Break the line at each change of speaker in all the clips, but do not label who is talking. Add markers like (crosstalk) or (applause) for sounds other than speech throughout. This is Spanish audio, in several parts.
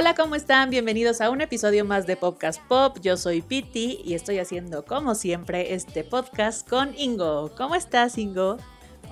Hola, ¿cómo están? Bienvenidos a un episodio más de Podcast Pop. Yo soy Piti y estoy haciendo, como siempre, este podcast con Ingo. ¿Cómo estás, Ingo?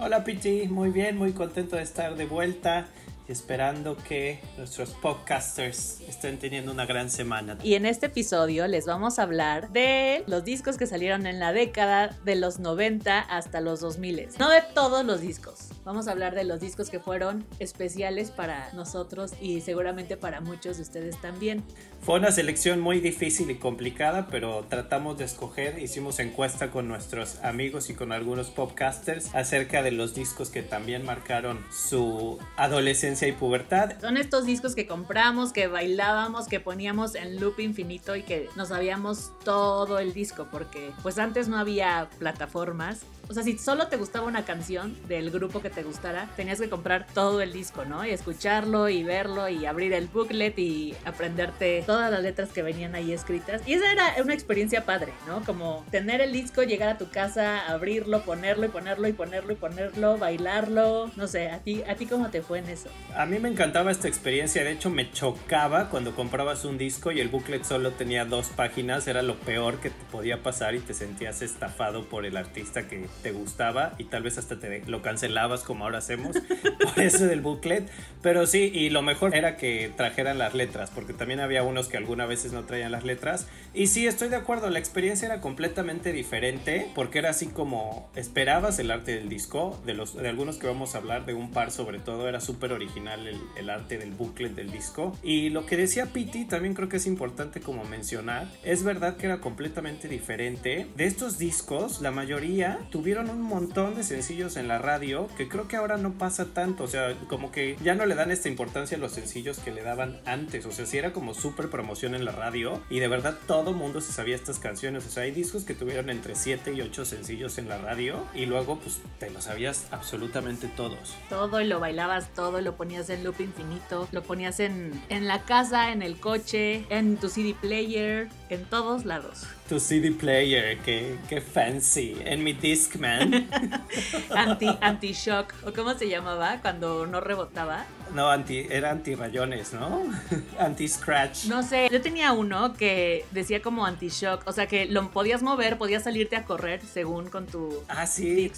Hola, Piti. Muy bien, muy contento de estar de vuelta esperando que nuestros podcasters estén teniendo una gran semana.
Y en este episodio les vamos a hablar de los discos que salieron en la década de los 90 hasta los 2000. No de todos los discos. Vamos a hablar de los discos que fueron especiales para nosotros y seguramente para muchos de ustedes también.
Fue una selección muy difícil y complicada, pero tratamos de escoger, hicimos encuesta con nuestros amigos y con algunos podcasters acerca de los discos que también marcaron su adolescencia y pubertad.
Son estos discos que compramos, que bailábamos, que poníamos en loop infinito y que nos sabíamos todo el disco, porque pues antes no había plataformas o sea, si solo te gustaba una canción del grupo que te gustara, tenías que comprar todo el disco, ¿no? Y escucharlo y verlo y abrir el booklet y aprenderte todas las letras que venían ahí escritas. Y esa era una experiencia padre, ¿no? Como tener el disco, llegar a tu casa, abrirlo, ponerlo y ponerlo y ponerlo y ponerlo, bailarlo. No sé, ¿a ti, ¿a ti cómo te fue en eso?
A mí me encantaba esta experiencia. De hecho, me chocaba cuando comprabas un disco y el booklet solo tenía dos páginas. Era lo peor que te podía pasar y te sentías estafado por el artista que te gustaba y tal vez hasta te lo cancelabas como ahora hacemos (laughs) por eso del booklet. Pero sí, y lo mejor era que trajeran las letras, porque también había unos que alguna veces no traían las letras. Y sí, estoy de acuerdo, la experiencia era completamente diferente, porque era así como esperabas el arte del disco, de, los, de algunos que vamos a hablar, de un par sobre todo, era súper original el, el arte del booklet del disco. Y lo que decía Piti también creo que es importante como mencionar, es verdad que era completamente diferente. De estos discos, la mayoría tuvieron tuvieron un montón de sencillos en la radio que creo que ahora no pasa tanto. O sea, como que ya no le dan esta importancia a los sencillos que le daban antes. O sea, si era como súper promoción en la radio y de verdad todo mundo se sabía estas canciones. O sea, hay discos que tuvieron entre 7 y 8 sencillos en la radio y luego pues te lo sabías absolutamente todos.
Todo y lo bailabas todo, lo ponías en loop infinito, lo ponías en, en la casa, en el coche, en tu CD player, en todos lados
tu CD player, qué, qué fancy. En mi Discman. (laughs)
anti, anti-shock, o cómo se llamaba cuando no rebotaba.
No, anti, era anti-rayones, ¿no? (laughs) Anti-scratch.
No sé, yo tenía uno que decía como anti-shock, o sea que lo podías mover, podías salirte a correr según con tu
ah, ¿sí?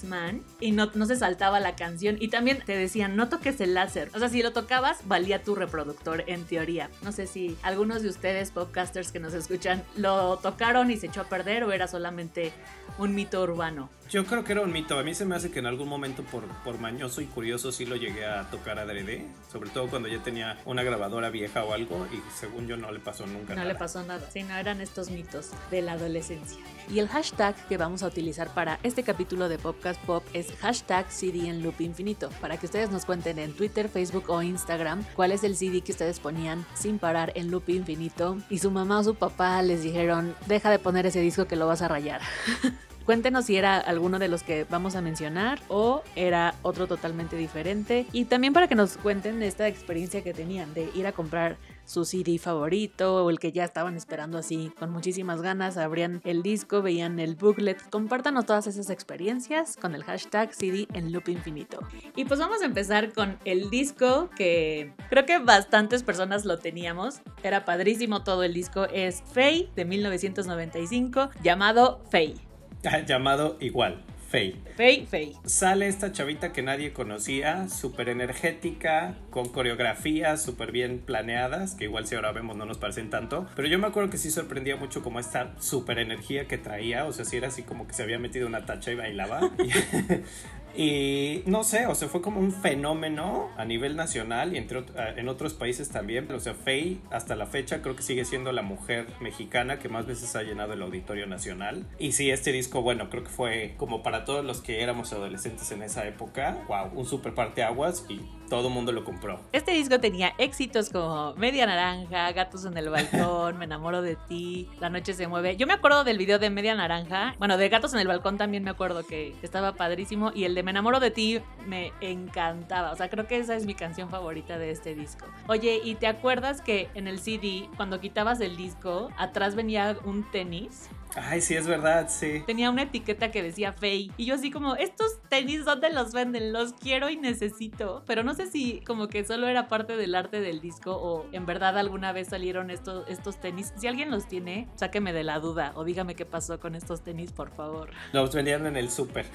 Y no, no se saltaba la canción. Y también te decían, no toques el láser. O sea, si lo tocabas, valía tu reproductor en teoría. No sé si algunos de ustedes, podcasters que nos escuchan, lo tocaron y se echó a perder o era solamente un mito urbano?
Yo creo que era un mito. A mí se me hace que en algún momento por, por mañoso y curioso sí lo llegué a tocar a adrede. Sobre todo cuando ya tenía una grabadora vieja o algo y según yo no le pasó nunca
no nada. Le pasó nada. Sí, no eran estos mitos de la adolescencia. Y el hashtag que vamos a utilizar para este capítulo de Podcast Pop es hashtag CD en loop infinito. Para que ustedes nos cuenten en Twitter, Facebook o Instagram cuál es el CD que ustedes ponían sin parar en loop infinito. Y su mamá o su papá les dijeron, deja de poner ese disco que lo vas a rayar. (laughs) Cuéntenos si era alguno de los que vamos a mencionar o era otro totalmente diferente. Y también para que nos cuenten esta experiencia que tenían de ir a comprar su CD favorito o el que ya estaban esperando así con muchísimas ganas, abrían el disco, veían el booklet. Compártanos todas esas experiencias con el hashtag CD en loop infinito. Y pues vamos a empezar con el disco que creo que bastantes personas lo teníamos. Era padrísimo todo el disco. Es Faye de 1995 llamado Faye. (laughs)
llamado igual, Faye.
Faye, Faye.
Sale esta chavita que nadie conocía, súper energética, con coreografías súper bien planeadas, que igual si ahora vemos no nos parecen tanto, pero yo me acuerdo que sí sorprendía mucho como esta súper energía que traía, o sea, si era así como que se había metido una tacha y bailaba. (laughs) (laughs) Y no sé, o sea, fue como un fenómeno a nivel nacional y entre, en otros países también. O sea, Faye hasta la fecha creo que sigue siendo la mujer mexicana que más veces ha llenado el auditorio nacional. Y sí, este disco, bueno, creo que fue como para todos los que éramos adolescentes en esa época, wow, un super parteaguas y todo el mundo lo compró.
Este disco tenía éxitos como Media Naranja, Gatos en el Balcón, Me enamoro de ti, La noche se mueve. Yo me acuerdo del video de Media Naranja, bueno, de Gatos en el Balcón también me acuerdo que estaba padrísimo y el de Me enamoro de ti me encantaba. O sea, creo que esa es mi canción favorita de este disco. Oye, ¿y te acuerdas que en el CD, cuando quitabas el disco, atrás venía un tenis?
Ay, sí, es verdad, sí.
Tenía una etiqueta que decía Faye. Y yo así como, estos tenis, ¿dónde los venden? Los quiero y necesito. Pero no sé si como que solo era parte del arte del disco o en verdad alguna vez salieron estos, estos tenis. Si alguien los tiene, sáqueme de la duda o dígame qué pasó con estos tenis, por favor.
Los vendían en el súper.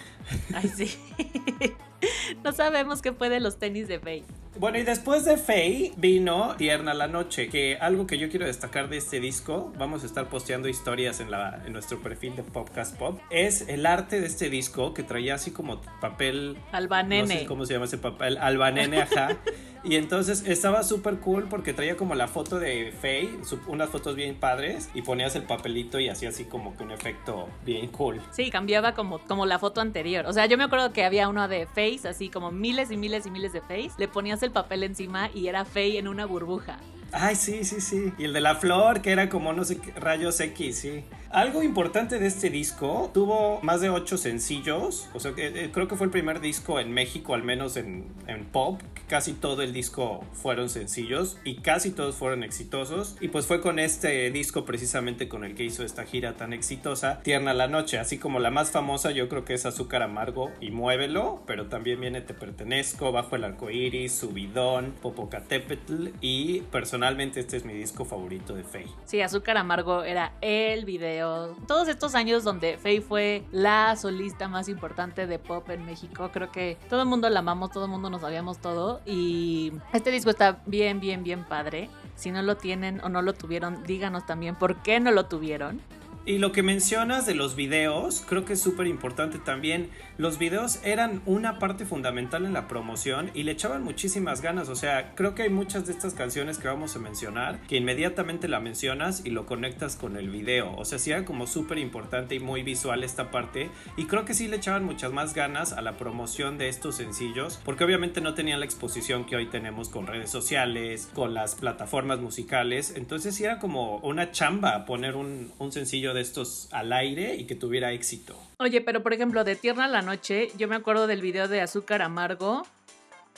Ay, sí. (laughs) (laughs) no sabemos qué fue de los tenis de Faye.
Bueno, y después de Faye vino Tierna la Noche, que algo que yo quiero destacar de este disco, vamos a estar posteando historias en, la, en nuestro perfil de Podcast Pop, es el arte de este disco que traía así como papel...
Albanene.
No sé cómo se llama ese papel, albanene, ajá. (laughs) Y entonces estaba súper cool porque traía como la foto de Faye, unas fotos bien padres, y ponías el papelito y hacía así como que un efecto bien cool.
Sí, cambiaba como, como la foto anterior. O sea, yo me acuerdo que había uno de Face, así como miles y miles y miles de Face. Le ponías el papel encima y era Faye en una burbuja.
Ay, sí, sí, sí. Y el de la flor, que era como, no sé, rayos X, sí. Algo importante de este disco, tuvo más de ocho sencillos, o sea, eh, creo que fue el primer disco en México, al menos en, en pop, casi todo el disco fueron sencillos y casi todos fueron exitosos. Y pues fue con este disco precisamente con el que hizo esta gira tan exitosa, Tierna la Noche, así como la más famosa yo creo que es Azúcar Amargo y Muévelo, pero también viene Te Pertenezco, Bajo el Arco Iris, Subidón, Popocatépetl y personalmente este es mi disco favorito de Faye.
Sí, Azúcar Amargo era el video todos estos años donde Faye fue la solista más importante de pop en México, creo que todo el mundo la amamos, todo el mundo nos sabíamos todo y este disco está bien, bien, bien padre. Si no lo tienen o no lo tuvieron, díganos también por qué no lo tuvieron.
Y lo que mencionas de los videos, creo que es súper importante también. Los videos eran una parte fundamental en la promoción y le echaban muchísimas ganas. O sea, creo que hay muchas de estas canciones que vamos a mencionar que inmediatamente la mencionas y lo conectas con el video. O sea, sí era como súper importante y muy visual esta parte. Y creo que sí le echaban muchas más ganas a la promoción de estos sencillos porque obviamente no tenían la exposición que hoy tenemos con redes sociales, con las plataformas musicales. Entonces sí era como una chamba poner un, un sencillo de estos al aire y que tuviera éxito.
Oye, pero por ejemplo, de Tierna la Noche, yo me acuerdo del video de Azúcar Amargo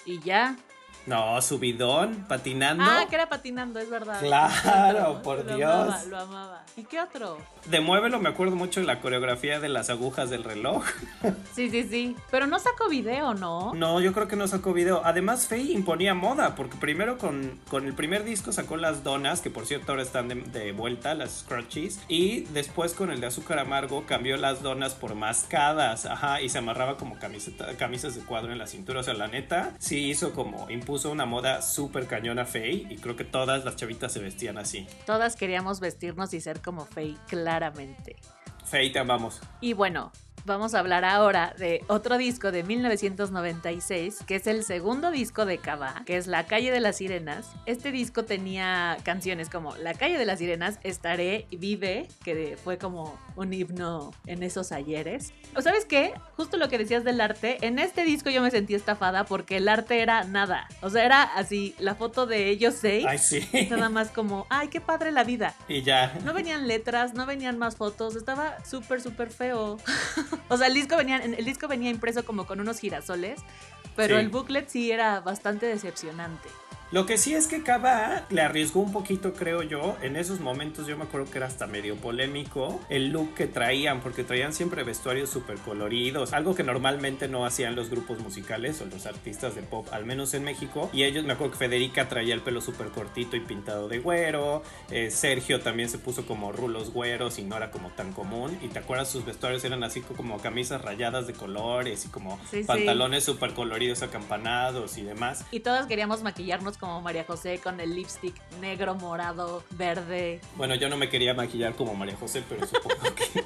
y ya.
No, subidón, patinando.
Ah, que era patinando, es verdad.
Claro, por
lo
Dios.
Amaba, lo amaba. ¿Y qué otro?
De Muévelo me acuerdo mucho de la coreografía de las agujas del reloj. (laughs)
Sí, sí, sí. Pero no sacó video, ¿no?
No, yo creo que no sacó video. Además, Faye imponía moda, porque primero con, con el primer disco sacó las donas, que por cierto ahora están de, de vuelta, las scrunchies. Y después con el de azúcar amargo cambió las donas por mascadas, ajá, y se amarraba como camiseta, camisas de cuadro en la cintura. O sea, la neta, sí hizo como, impuso una moda súper cañona Faye, y creo que todas las chavitas se vestían así.
Todas queríamos vestirnos y ser como Faye, claramente.
Faye, te amamos.
Y bueno, vamos a hablar ahora de otro disco de 1996, que es el segundo disco de Cava, que es La calle de las sirenas. Este disco tenía canciones como La calle de las sirenas, Estaré, Vive, que fue como un himno en esos ayeres. ¿O sabes qué? Justo lo que decías del arte, en este disco yo me sentí estafada porque el arte era nada. O sea, era así, la foto de ellos seis.
Ay, sí.
Nada más como, ay, qué padre la vida.
Y ya.
No venían letras, no venían más fotos, estaba súper, súper feo. (laughs) (laughs) o sea, el disco, venía, el disco venía impreso como con unos girasoles, pero
Sí.
el booklet sí era bastante decepcionante.
Lo que sí es que Cava le arriesgó un poquito, creo yo. En esos momentos yo me acuerdo que era hasta medio polémico el look que traían, porque traían siempre vestuarios súper coloridos, algo que normalmente no hacían los grupos musicales o los artistas de pop, al menos en México. Y ellos, me acuerdo que Federica traía el pelo súper cortito y pintado de güero. eh, Sergio también se puso como rulos güeros y no era como tan común. Y te acuerdas, sus vestuarios eran así como camisas rayadas de colores y como
Sí,
pantalones súper coloridos, acampanados y demás.
Y todas queríamos maquillarnos como María José con el lipstick negro, morado, verde.
Bueno, yo no me quería maquillar como María José, pero supongo que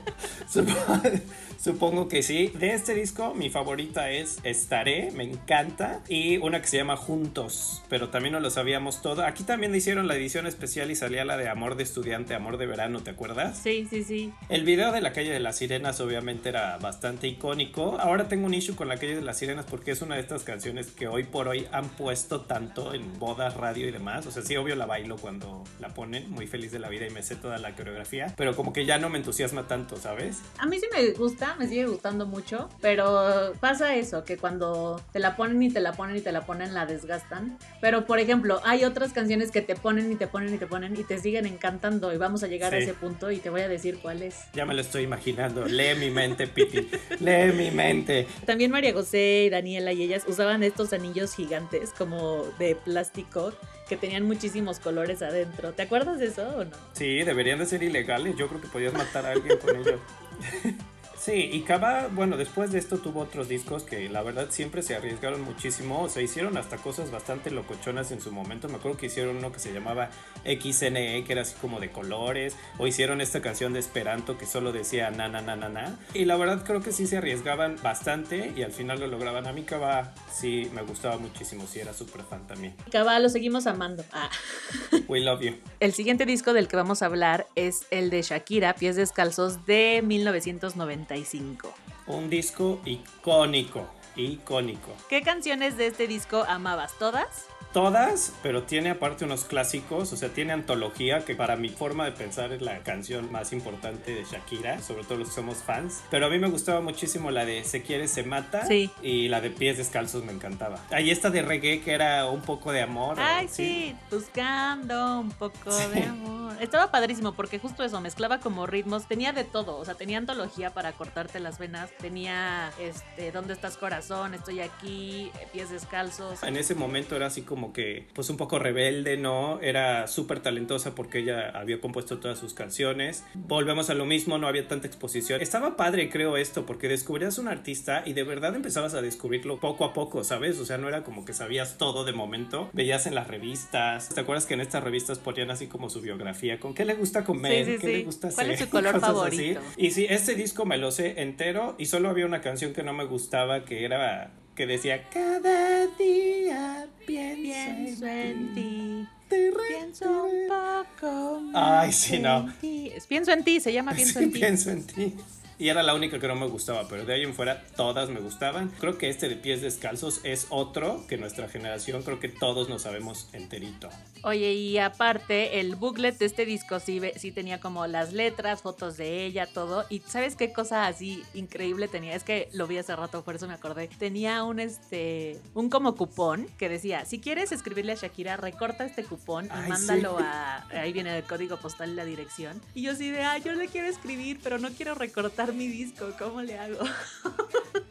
(laughs) Supongo que sí. De este disco, mi favorita es Estaré, me encanta. Y una que se llama Juntos, pero también no lo sabíamos todo. Aquí también hicieron la edición especial y salía la de Amor de Estudiante, Amor de Verano, ¿te acuerdas?
Sí, sí, sí.
El video de la calle de las sirenas obviamente era bastante icónico. Ahora tengo un issue con la calle de las sirenas porque es una de estas canciones que hoy por hoy han puesto tanto en bodas, radio y demás. O sea, sí, obvio la bailo cuando la ponen, muy feliz de la vida y me sé toda la coreografía, pero como que ya no me entusiasma tanto, ¿sabes?
A mí sí me gusta, me sigue gustando mucho, pero pasa eso, que cuando te la ponen y te la ponen y te la ponen, la desgastan. Pero, por ejemplo, hay otras canciones que te ponen y te ponen y te ponen y te siguen encantando y vamos a llegar a ese punto y te voy a decir cuál es.
Ya me lo estoy imaginando. Lee mi mente, Piti. Lee mi mente.
También María José y Daniela y ellas usaban estos anillos gigantes como de plástico que tenían muchísimos colores adentro. ¿Te acuerdas de eso o no?
Sí, deberían de ser ilegales. Yo creo que podías matar a alguien con ellos. (laughs) Sí, y Cava, bueno, después de esto tuvo otros discos que la verdad siempre se arriesgaron muchísimo, o sea, hicieron hasta cosas bastante locochonas en su momento. Me acuerdo que hicieron uno que se llamaba XNE, que era así como de colores, o hicieron esta canción de Esperanto que solo decía na na na na na. Y la verdad creo que sí se arriesgaban bastante y al final lo lograban. A mí Cava sí me gustaba muchísimo, sí era súper fan también.
Cava lo seguimos amando. Ah. (laughs) (laughs)
We love you.
El siguiente disco del que vamos a hablar es el de Shakira, Pies Descalzos de 1990.
Un disco icónico, icónico.
¿Qué canciones de este disco amabas? ¿Todas?
Todas, pero tiene aparte unos clásicos, o sea, tiene antología, que para mi forma de pensar es la canción más importante de Shakira, sobre todo los que somos fans. Pero a mí me gustaba muchísimo la de Se quiere, se mata. Y la de Pies Descalzos me encantaba. Ahí esta de reggae que era un poco de amor.
Ay, sí, buscando un poco de amor. Estaba padrísimo porque justo eso, mezclaba como ritmos, tenía de todo, o sea, tenía antología para cortarte las venas, tenía, este, ¿dónde estás corazón? Estoy aquí, pies descalzos.
En ese momento era así como como que pues un poco rebelde, ¿no? Era súper talentosa porque ella había compuesto todas sus canciones. Volvemos a lo mismo, no había tanta exposición. Estaba padre, creo, esto, porque descubrías un artista y de verdad empezabas a descubrirlo poco a poco, ¿sabes? O sea, no era como que sabías todo de momento. Veías en las revistas. ¿Te acuerdas que en estas revistas ponían así como su biografía? ¿Con qué le gusta comer? ¿Qué le gusta
hacer? ¿Cuál es su color (laughs) favorito?
Y sí, este disco me lo sé entero y solo había una canción que no me gustaba que era que decía cada día pienso, en ti.
Pienso un poco.
Ay, sí, no.
Pienso en ti, se llama (laughs) Pienso en ti.
Pienso en ti y era la única que no me gustaba, pero de ahí en fuera todas me gustaban. Creo que este de pies descalzos es otro que nuestra generación creo que todos nos sabemos enterito.
Oye, y aparte el booklet de este disco sí, sí tenía como las letras, fotos de ella, todo. Y ¿sabes qué cosa así increíble tenía? Es que lo vi hace rato, por eso me acordé. Tenía un este un como cupón que decía, si quieres escribirle a Shakira, recorta este cupón y mándalo a ahí viene el código postal y la dirección. Y yo sí de, ah, yo le quiero escribir, pero no quiero recortar mi disco, ¿cómo le hago? (laughs)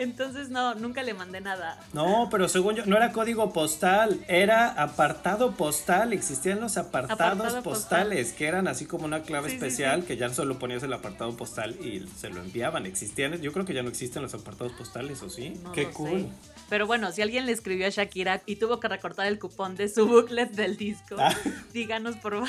Entonces no, nunca le mandé nada.
No, pero según yo, no era código postal, era apartado postal. Existían los apartados postales, que eran así como una clave especial, que ya solo ponías el apartado postal y se lo enviaban. Existían, yo creo que ya no existen los apartados postales, ¿o sí? Qué cool.
Pero bueno, si alguien le escribió a Shakira y tuvo que recortar el cupón de su booklet del disco, ah. díganos por
favor.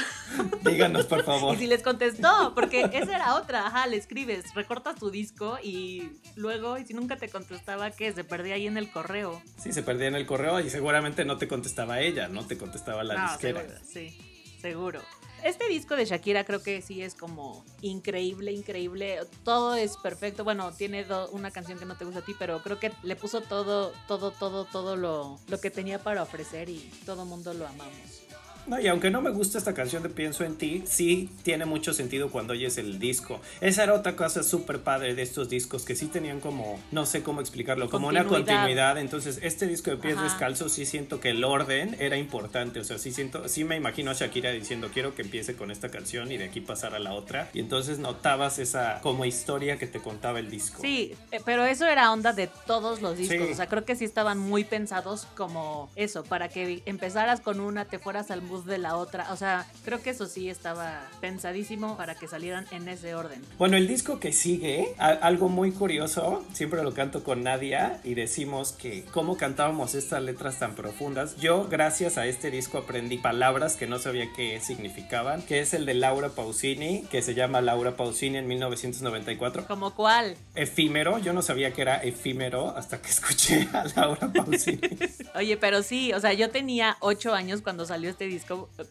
(laughs) Díganos por favor.
Y si les contestó, porque esa era otra, ajá, le escribes, recortas tu disco y luego, y si nunca te contestaba, ¿qué? Se perdía ahí en el correo.
Sí, se perdía en el correo y seguramente no te contestaba ella, no te contestaba la disquera.
sí, seguro. Este disco de Shakira creo que sí es como increíble, increíble. Todo es perfecto. Bueno, tiene una canción que no te gusta a ti, pero creo que le puso todo, todo, todo, todo lo, lo que tenía para ofrecer y todo mundo lo amamos.
No, y aunque no me gusta esta canción de Pienso en ti, sí tiene mucho sentido cuando oyes el disco. Esa era otra cosa súper padre de estos discos, que sí tenían como, no sé cómo explicarlo, como una continuidad. Entonces, este disco de Pies Descalzos sí siento que el orden era importante. O sea, sí siento, sí me imagino a Shakira diciendo, quiero que empiece con esta canción y de aquí pasar a la otra. Y entonces notabas esa como historia que te contaba el disco.
Sí, eh, pero eso era onda de todos los discos. O sea, creo que sí estaban muy pensados como eso, para que empezaras con una, te fueras al bus de la otra. O sea, creo que eso sí estaba pensadísimo para que salieran en ese orden.
Bueno, el disco que sigue, algo muy curioso, siempre lo canto con Nadia y decimos que cómo cantábamos estas letras tan profundas. Yo, gracias a este disco, aprendí palabras que no sabía qué significaban, que es el de Laura Pausini, que se llama Laura Pausini en 1994.
¿Como cuál?
Efímero, yo no sabía que era efímero hasta que escuché a Laura Pausini. (laughs)
Oye, pero sí, o sea, yo tenía ocho años cuando salió este disco,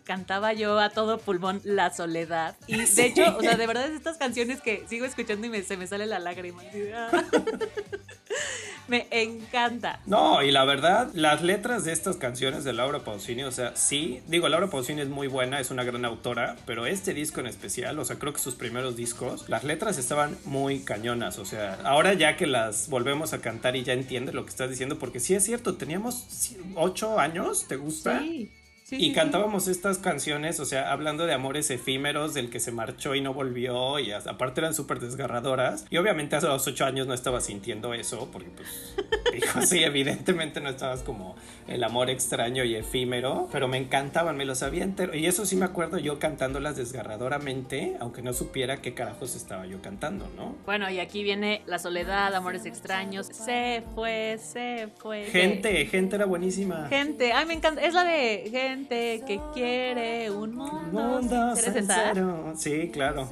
cantaba yo a todo pulmón La Soledad. Y de hecho, o sea, de verdad es estas canciones que sigo escuchando y se me sale la lágrima. Ah. (laughs) me encanta.
No, y la verdad, las letras de estas canciones de Laura Pausini, o sea, sí, digo, Laura Pausini es muy buena, es una gran autora, pero este disco en especial, o sea, creo que sus primeros discos, las letras estaban muy cañonas, o sea, ahora ya que las volvemos a cantar y ya entiendes lo que estás diciendo, porque sí es cierto, teníamos ocho años, ¿te gusta?
Sí
y cantábamos estas canciones, o sea, hablando de amores efímeros, del que se marchó y no volvió, y aparte eran súper desgarradoras. Y obviamente hace los ocho años no estaba sintiendo eso, porque pues, (laughs) dijo, sí, evidentemente no estabas como el amor extraño y efímero, pero me encantaban, me lo sabía entero. Y eso sí me acuerdo yo cantándolas desgarradoramente, aunque no supiera qué carajos estaba yo cantando, ¿no?
Bueno, y aquí viene La Soledad, Amores Extraños, se fue, se fue.
Gente, gente era buenísima.
Gente, ay, me encanta, es la de gente que quiere un mundo,
sincero. Sí, claro.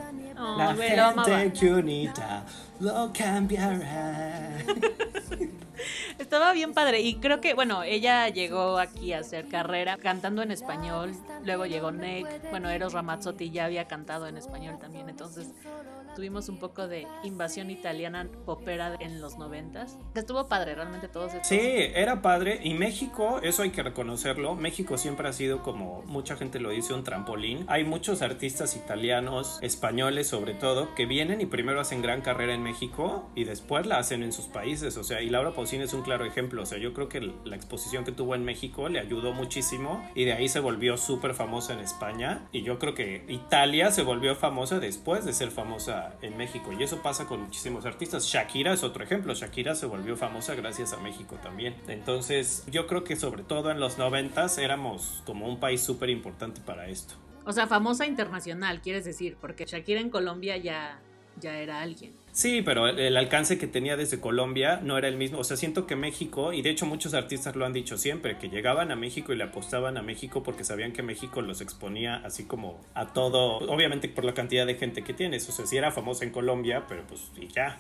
la gente que unita lo cambiará. (laughs)
Estaba bien padre y creo que, bueno, ella llegó aquí a hacer carrera cantando en español, luego llegó Nick, bueno, Eros Ramazzotti ya había cantado en español también, entonces tuvimos un poco de invasión italiana popera en los noventas. Estuvo padre, realmente todos estos.
Sí, era padre. Y México, eso hay que reconocerlo. México siempre ha sido, como mucha gente lo dice, un trampolín. Hay muchos artistas italianos, españoles sobre todo, que vienen y primero hacen gran carrera en México y después la hacen en sus países. O sea, y Laura Pausini es un claro ejemplo. O sea, yo creo que la exposición que tuvo en México le ayudó muchísimo y de ahí se volvió súper famosa en España. Y yo creo que Italia se volvió famosa después de ser famosa en México. Y eso pasa con muchísimos artistas. Shakira es otro ejemplo. Shakira se volvió famosa gracias a México también. Entonces yo creo que sobre todo en los noventas éramos como un país súper importante para esto.
O sea, famosa internacional, quieres decir, porque Shakira en Colombia ya, ya era alguien.
Sí, pero el, alcance que tenía desde Colombia no era el mismo. O sea, siento que México, y de hecho muchos artistas lo han dicho siempre, que llegaban a México y le apostaban a México porque sabían que México los exponía así como a todo, obviamente por la cantidad de gente que tienes. O sea, sí era famoso en Colombia, pero pues y ya.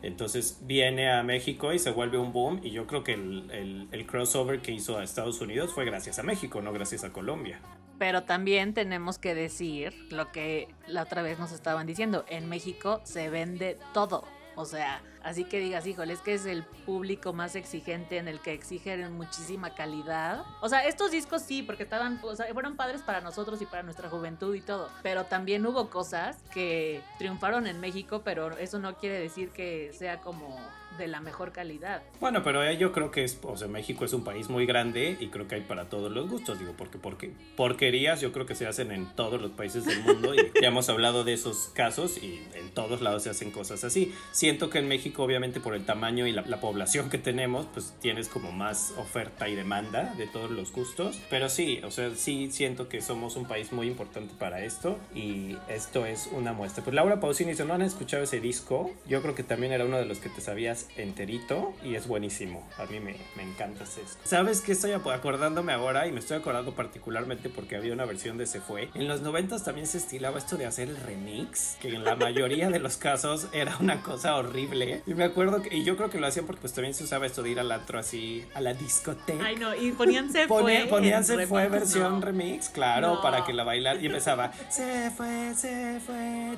Entonces viene a México y se vuelve un boom y yo creo que el, el crossover que hizo a Estados Unidos fue gracias a México, no gracias a Colombia.
Pero también tenemos que decir lo que la otra vez nos estaban diciendo. En México se vende todo. O sea, así que digas, híjole, es que es el público más exigente en el que exigen muchísima calidad. O sea, estos discos sí, porque estaban, o sea, fueron padres para nosotros y para nuestra juventud y todo. Pero también hubo cosas que triunfaron en México, pero eso no quiere decir que sea como de la mejor calidad.
Bueno, pero yo creo que es, o sea, México es un país muy grande y creo que hay para todos los gustos, digo, porque, porque porquerías yo creo que se hacen en todos los países del mundo y ya hemos hablado de esos casos y en todos lados se hacen cosas así. Siento que en México, obviamente, por el tamaño y la, población que tenemos, pues tienes como más oferta y demanda de todos los gustos, pero sí, o sea, sí siento que somos un país muy importante para esto y esto es una muestra. Pues Laura Pausini, si no han escuchado ese disco, yo creo que también era uno de los que te sabías enterito y es buenísimo. A mí me, me encanta eso. ¿Sabes qué estoy acordándome ahora? Y me estoy acordando particularmente porque había una versión de Se Fue. En los 90 también se estilaba esto de hacer el remix, que en la mayoría de los casos era una cosa horrible. Y me acuerdo que, y yo creo que lo hacían porque pues también se usaba esto de ir al antro así, a la discoteca.
Ay no, y ponían Se Fue.
Ponían Se Fue versión remix, claro, para que la bailar y empezaba Se Fue, Se Fue,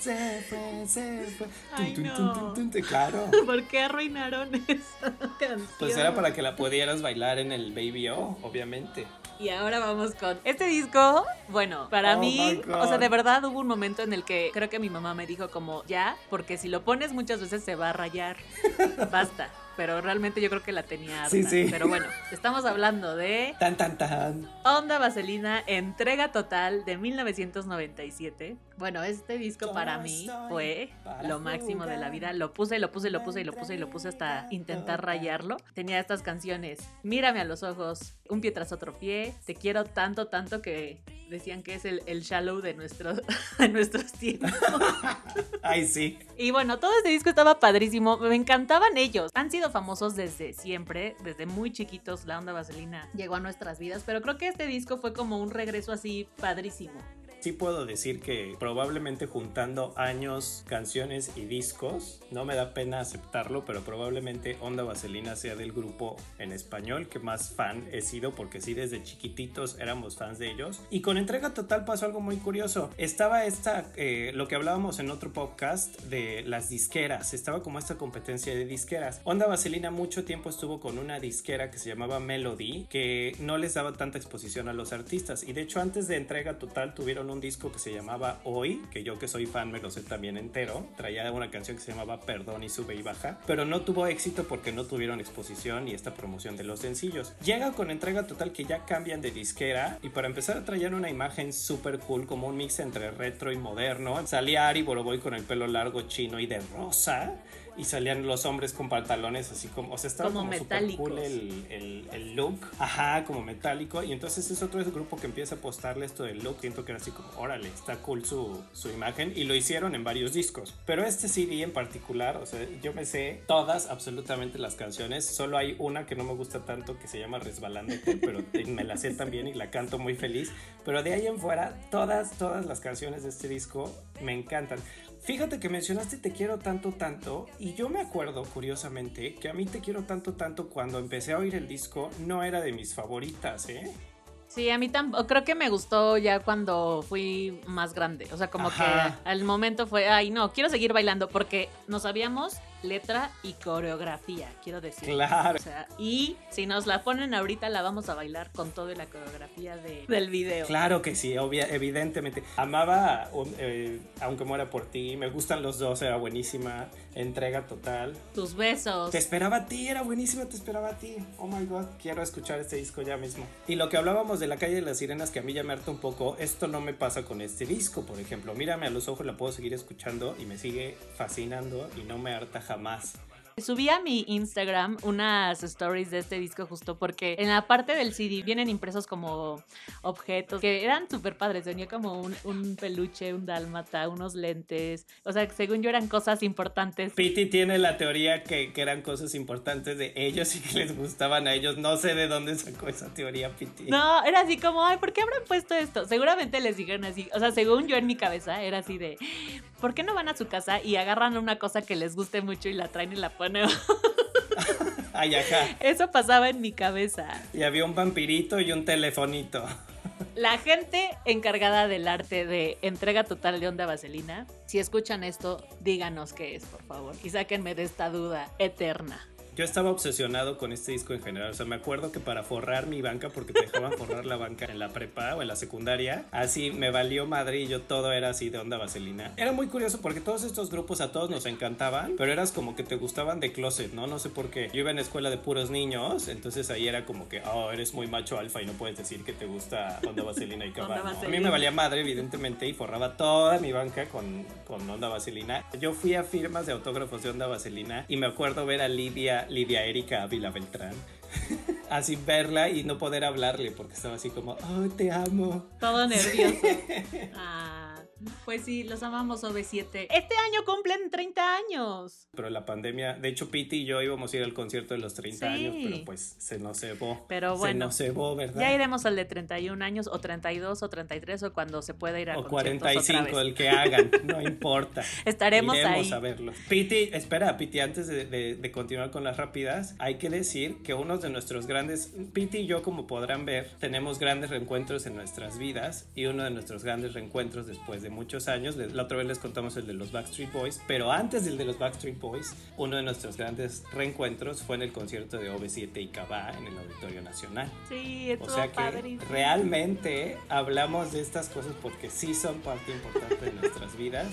se fue, se fue,
Ay, no
claro. (laughs)
¿Por qué arruinaron esa canción?
Pues era para que la pudieras bailar en el Baby O, obviamente.
Y ahora vamos con este disco. Bueno, para oh mí, o sea, de verdad hubo un momento en el que creo que mi mamá me dijo como ya, porque si lo pones muchas veces se va a rayar. (laughs) Basta. Pero realmente yo creo que la tenía harta.
Sí, sí.
Pero bueno, estamos hablando de
Tan, tan, tan.
Onda Vaselina, entrega total de 1997. Bueno, este disco para mí fue lo máximo de la vida. Lo puse, lo puse, lo puse y lo puse y lo puse hasta intentar rayarlo. Tenía estas canciones, Mírame a los ojos, Un pie tras otro pie, Te quiero tanto, tanto que decían que es el, el shallow de, nuestro, (laughs) de nuestros tiempos. (laughs)
Ay, sí.
Y bueno, todo este disco estaba padrísimo. Me encantaban ellos. Han sido famosos desde siempre, desde muy chiquitos. La onda vaselina llegó a nuestras vidas, pero creo que este disco fue como un regreso así padrísimo
sí puedo decir que probablemente juntando años, canciones y discos, no me da pena aceptarlo, pero probablemente Onda Vaselina sea del grupo en español que más fan he sido, porque sí, desde chiquititos éramos fans de ellos. Y con entrega total pasó algo muy curioso. Estaba esta, eh, lo que hablábamos en otro podcast de las disqueras, estaba como esta competencia de disqueras. Onda Vaselina mucho tiempo estuvo con una disquera que se llamaba Melody, que no les daba tanta exposición a los artistas. Y de hecho antes de entrega total tuvieron un disco que se llamaba Hoy, que yo que soy fan me lo sé también entero. Traía una canción que se llamaba Perdón y sube y baja, pero no tuvo éxito porque no tuvieron exposición y esta promoción de los sencillos. Llega con entrega total que ya cambian de disquera y para empezar a traer una imagen súper cool como un mix entre retro y moderno. Salía Ari Boroboy con el pelo largo chino y de rosa y salían los hombres con pantalones así como, o sea, estaba como, super cool el, el, el, look, ajá, como metálico, y entonces es otro grupo que empieza a apostarle esto del look, siento que era así como, órale, está cool su, su imagen, y lo hicieron en varios discos, pero este CD en particular, o sea, yo me sé todas, absolutamente las canciones, solo hay una que no me gusta tanto que se llama Resbalándote, (laughs) pero me la sé también y la canto muy feliz, pero de ahí en fuera, todas, todas las canciones de este disco me encantan. Fíjate que mencionaste Te quiero tanto, tanto, y yo me acuerdo, curiosamente, que a mí Te quiero tanto, tanto, cuando empecé a oír el disco, no era de mis favoritas, ¿eh?
Sí, a mí tampoco, creo que me gustó ya cuando fui más grande, o sea, como que al momento fue, ay, no, quiero seguir bailando porque nos sabíamos letra y coreografía, quiero decir.
Claro.
O sea, y si nos la ponen ahorita, la vamos a bailar con toda la coreografía de, del video.
Claro que sí, obvia, evidentemente. Amaba eh, Aunque muera por ti, me gustan los dos, era buenísima. Entrega total.
Tus besos.
Te esperaba a ti, era buenísima, te esperaba a ti. Oh my god, quiero escuchar este disco ya mismo. Y lo que hablábamos de la calle de las sirenas, que a mí ya me harta un poco, esto no me pasa con este disco, por ejemplo. Mírame a los ojos, la puedo seguir escuchando y me sigue fascinando y no me harta jamás más.
Subí a mi Instagram unas stories de este disco justo porque en la parte del CD vienen impresos como objetos que eran súper padres. Venía como un, peluche, un dálmata, unos lentes. O sea, según yo eran cosas importantes.
Piti tiene la teoría que, que, eran cosas importantes de ellos y que les gustaban a ellos. No sé de dónde sacó esa teoría, Piti.
No, era así como, ay, ¿por qué habrán puesto esto? Seguramente les dijeron así. O sea, según yo en mi cabeza era así de, ¿por qué no van a su casa y agarran una cosa que les guste mucho y la traen y la ponen? (laughs)
Ay, acá.
Eso pasaba en mi cabeza.
Y había un vampirito y un telefonito.
La gente encargada del arte de entrega total de onda vaselina, si escuchan esto, díganos qué es, por favor. Y sáquenme de esta duda eterna.
Yo estaba obsesionado con este disco en general. O sea, me acuerdo que para forrar mi banca, porque te dejaban forrar la banca en la prepa o en la secundaria, así me valió madre y yo todo era así de onda vaselina. Era muy curioso porque todos estos grupos a todos nos encantaban, pero eras como que te gustaban de closet, ¿no? No sé por qué. Yo iba en escuela de puros niños, entonces ahí era como que, oh, eres muy macho alfa y no puedes decir que te gusta onda vaselina y cabal. A mí me valía madre, evidentemente, y forraba toda mi banca con, con onda vaselina. Yo fui a firmas de autógrafos de onda vaselina y me acuerdo ver a Lidia Lidia Erika Ávila Beltrán. (laughs) así verla y no poder hablarle porque estaba así como, oh, te amo.
Todo nervioso. (laughs) ah. Pues sí, los amamos OV7. Este año cumplen 30 años.
Pero la pandemia, de hecho Piti y yo íbamos a ir al concierto de los 30 años, pero pues se nos cebó.
Pero bueno.
Se nos cebó, ¿verdad?
Ya iremos al de 31 años o 32 o 33 o cuando se pueda ir a
O 45, el que hagan, (laughs) no importa.
Estaremos
Iremos a verlo. Piti, espera, Piti, antes de, de, continuar con las rápidas, hay que decir que uno de nuestros grandes, Piti y yo como podrán ver, tenemos grandes reencuentros en nuestras vidas y uno de nuestros grandes reencuentros después desde muchos años. La otra vez les contamos el de los Backstreet Boys, pero antes del de los Backstreet Boys, uno de nuestros grandes reencuentros fue en el concierto de OV7 y Cabá en el Auditorio Nacional.
Sí,
O sea que realmente hablamos de estas cosas porque sí son parte importante de nuestras (laughs) vidas.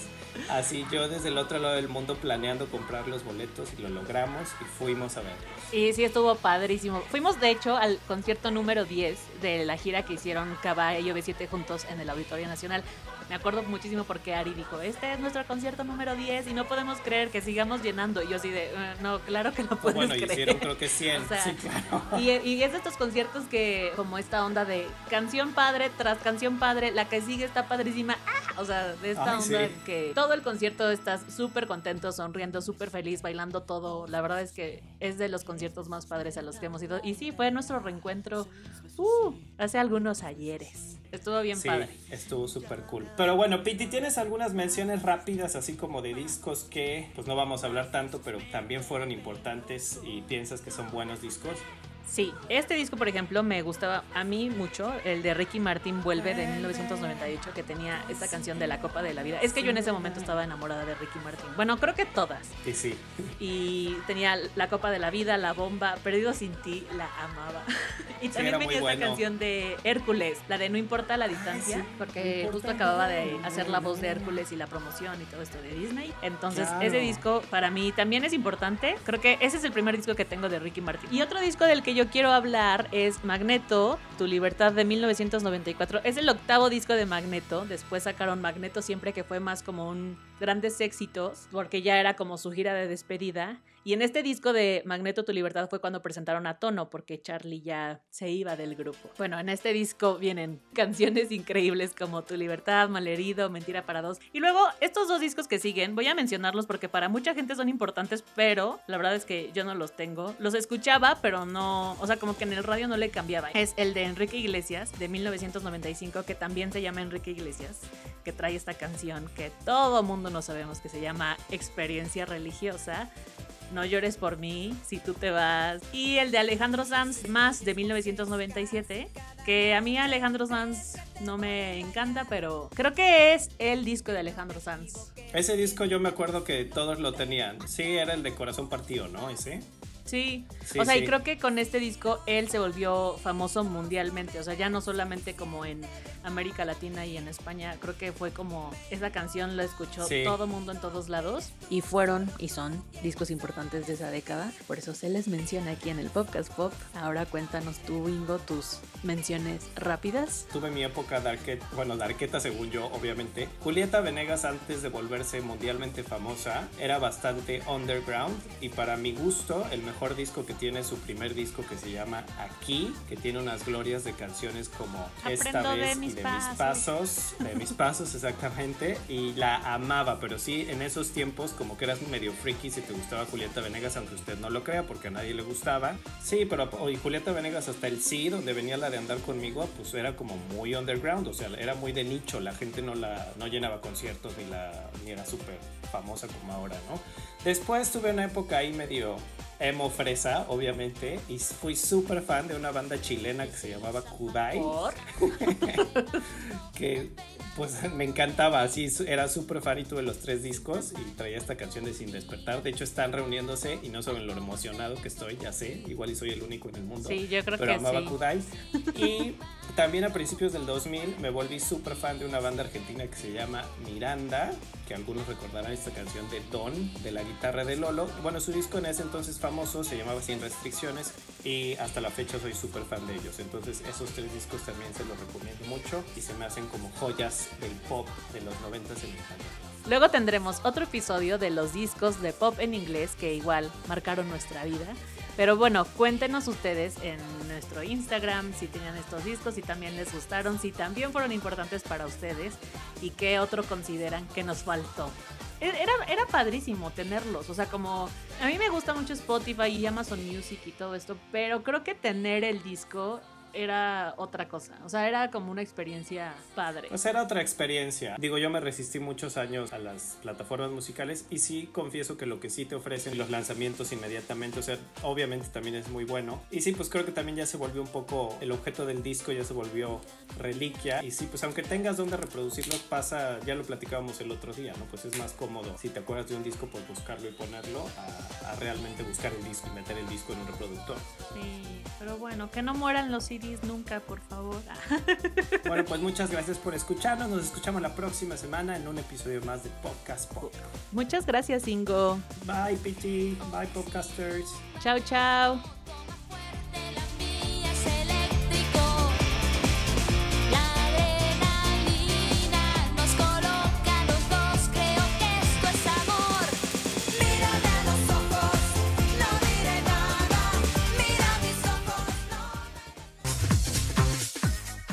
Así yo desde el otro lado del mundo planeando comprar los boletos y lo logramos y fuimos a verlos.
Y sí, estuvo padrísimo. Fuimos de hecho al concierto número 10 de la gira que hicieron Cabá y OV7 juntos en el Auditorio Nacional. Me acuerdo muchísimo porque Ari dijo, este es nuestro concierto número 10 y no podemos creer que sigamos llenando. Y yo así de, "Eh, no, claro que no puedes
Bueno,
creer.
hicieron creo que (laughs) 100.
O sea,
sí, claro.
Y, y es de estos conciertos que, como esta onda de canción padre tras canción padre, la que sigue está padrísima. ¡ah! O sea, de esta
Ay,
onda
sí.
que todo el concierto estás súper contento, sonriendo, súper feliz, bailando todo. La verdad es que es de los conciertos más padres a los que hemos ido. Y sí, fue nuestro reencuentro uh, hace algunos ayeres. Estuvo bien
Sí,
padre.
estuvo súper cool. Pero bueno, Piti, tienes algunas menciones rápidas, así como de discos que, pues no vamos a hablar tanto, pero también fueron importantes y piensas que son buenos discos.
Sí, este disco, por ejemplo, me gustaba a mí mucho, el de Ricky Martin Vuelve de 1998, que tenía esta canción de la Copa de la Vida. Es que yo en ese momento estaba enamorada de Ricky Martin. Bueno, creo que todas.
Y sí,
Y tenía la Copa de la Vida, la bomba, Perdido sin ti, la amaba. Y también
muy
venía esta
bueno.
canción de Hércules, la de No importa la distancia,
sí,
porque
no
justo acababa de hacer la voz de Hércules y la promoción y todo esto de Disney. Entonces,
Claro.
ese disco para mí también es importante. Creo que ese es el primer disco que tengo de Ricky Martin. Y otro disco del que yo quiero hablar es Magneto, Tu Libertad de 1994. Es el octavo disco de Magneto. Después sacaron Magneto siempre que fue más como un grandes éxitos, porque ya era como su gira de despedida. Y en este disco de Magneto Tu Libertad fue cuando presentaron a Tono, porque Charlie ya se iba del grupo. Bueno, en este disco vienen canciones increíbles como Tu Libertad, Malherido, Mentira para dos. Y luego estos dos discos que siguen, voy a mencionarlos porque para mucha gente son importantes, pero la verdad es que yo no los tengo. Los escuchaba, pero no, o sea, como que en el radio no le cambiaba. Es el de Enrique Iglesias, de 1995, que también se llama Enrique Iglesias, que trae esta canción que todo mundo no sabemos que se llama Experiencia Religiosa. No llores por mí, si tú te vas. Y el de Alejandro Sanz, más de 1997, que a mí Alejandro Sanz no me encanta, pero creo que es el disco de Alejandro Sanz.
ese disco yo me acuerdo que todos lo tenían. Sí, era el de Corazón Partido, ¿no? Ese.
Sí,
Sí,
o sea,
sí.
y creo que con este disco él se volvió famoso mundialmente, o sea, ya no solamente como en América Latina y en España, creo que fue como esa canción la escuchó
Sí.
todo mundo en todos lados y fueron y son discos importantes de esa década, por eso se les menciona aquí en el podcast pop. Ahora cuéntanos tú, Ingo, tus menciones rápidas.
Tuve mi época darket, bueno, darketa según yo, obviamente. Julieta Venegas antes de volverse mundialmente famosa era bastante underground y para mi gusto el mejor disco que tiene es su primer disco que se llama Aquí, que tiene unas glorias de canciones como Esta
Aprendo de
vez
mis
y de
pasos.
mis pasos, de mis pasos exactamente, y la amaba, pero sí en esos tiempos como que eras medio freaky si te gustaba Julieta Venegas, aunque usted no lo crea porque a nadie le gustaba. Sí, pero y Julieta Venegas hasta el sí, donde venía la de andar conmigo, pues era como muy underground, o sea, era muy de nicho, la gente no la no llenaba conciertos ni la ni era súper famosa como ahora, ¿no? Después tuve una época ahí medio emo fresa, obviamente, y fui súper fan de una banda chilena que se llamaba Kudai
¿Por? (laughs)
que pues me encantaba, así era súper fan y tuve los tres discos y traía esta canción de Sin Despertar. De hecho están reuniéndose y no saben lo emocionado que estoy, ya sé, igual y soy el único en el mundo.
Sí, yo creo
pero
que
amaba
sí.
Kudai. (laughs) Y también a principios del 2000 me volví súper fan de una banda argentina que se llama Miranda, que algunos recordarán esta canción de Don, de la guitarra de Lolo. Bueno, su disco en ese entonces se llamaba Sin Restricciones y hasta la fecha soy súper fan de ellos. Entonces esos tres discos también se los recomiendo mucho y se me hacen como joyas del pop de los 90 en español.
Luego tendremos otro episodio de los discos de pop en inglés que igual marcaron nuestra vida. Pero bueno, cuéntenos ustedes en nuestro Instagram si tenían estos discos, si también les gustaron, si también fueron importantes para ustedes y qué otro consideran que nos faltó. Era, era padrísimo tenerlos, o sea, como a mí me gusta mucho Spotify y Amazon Music y todo esto, pero creo que tener el disco era otra cosa. O sea, era como una experiencia padre.
Pues era otra experiencia. Digo, yo me resistí muchos años a las plataformas musicales y sí confieso que lo que sí te ofrecen los lanzamientos inmediatamente, o sea, obviamente también es muy bueno. Y sí, pues creo que también ya se volvió un poco el objeto del disco, ya se volvió reliquia. Y sí, pues aunque tengas donde reproducirlos, pasa, ya lo platicábamos el otro día, ¿no? Pues es más cómodo si te acuerdas de un disco, pues buscarlo y ponerlo a, a realmente buscar el disco y meter el disco en un reproductor.
Sí, pero bueno, que no mueran los CDs nunca, por favor. (laughs)
Bueno, pues muchas gracias por escucharnos. Nos escuchamos la próxima semana en un episodio más de Podcast Pop.
Muchas gracias, Ingo.
Bye, PT. Bye, podcasters.
Chao, chao.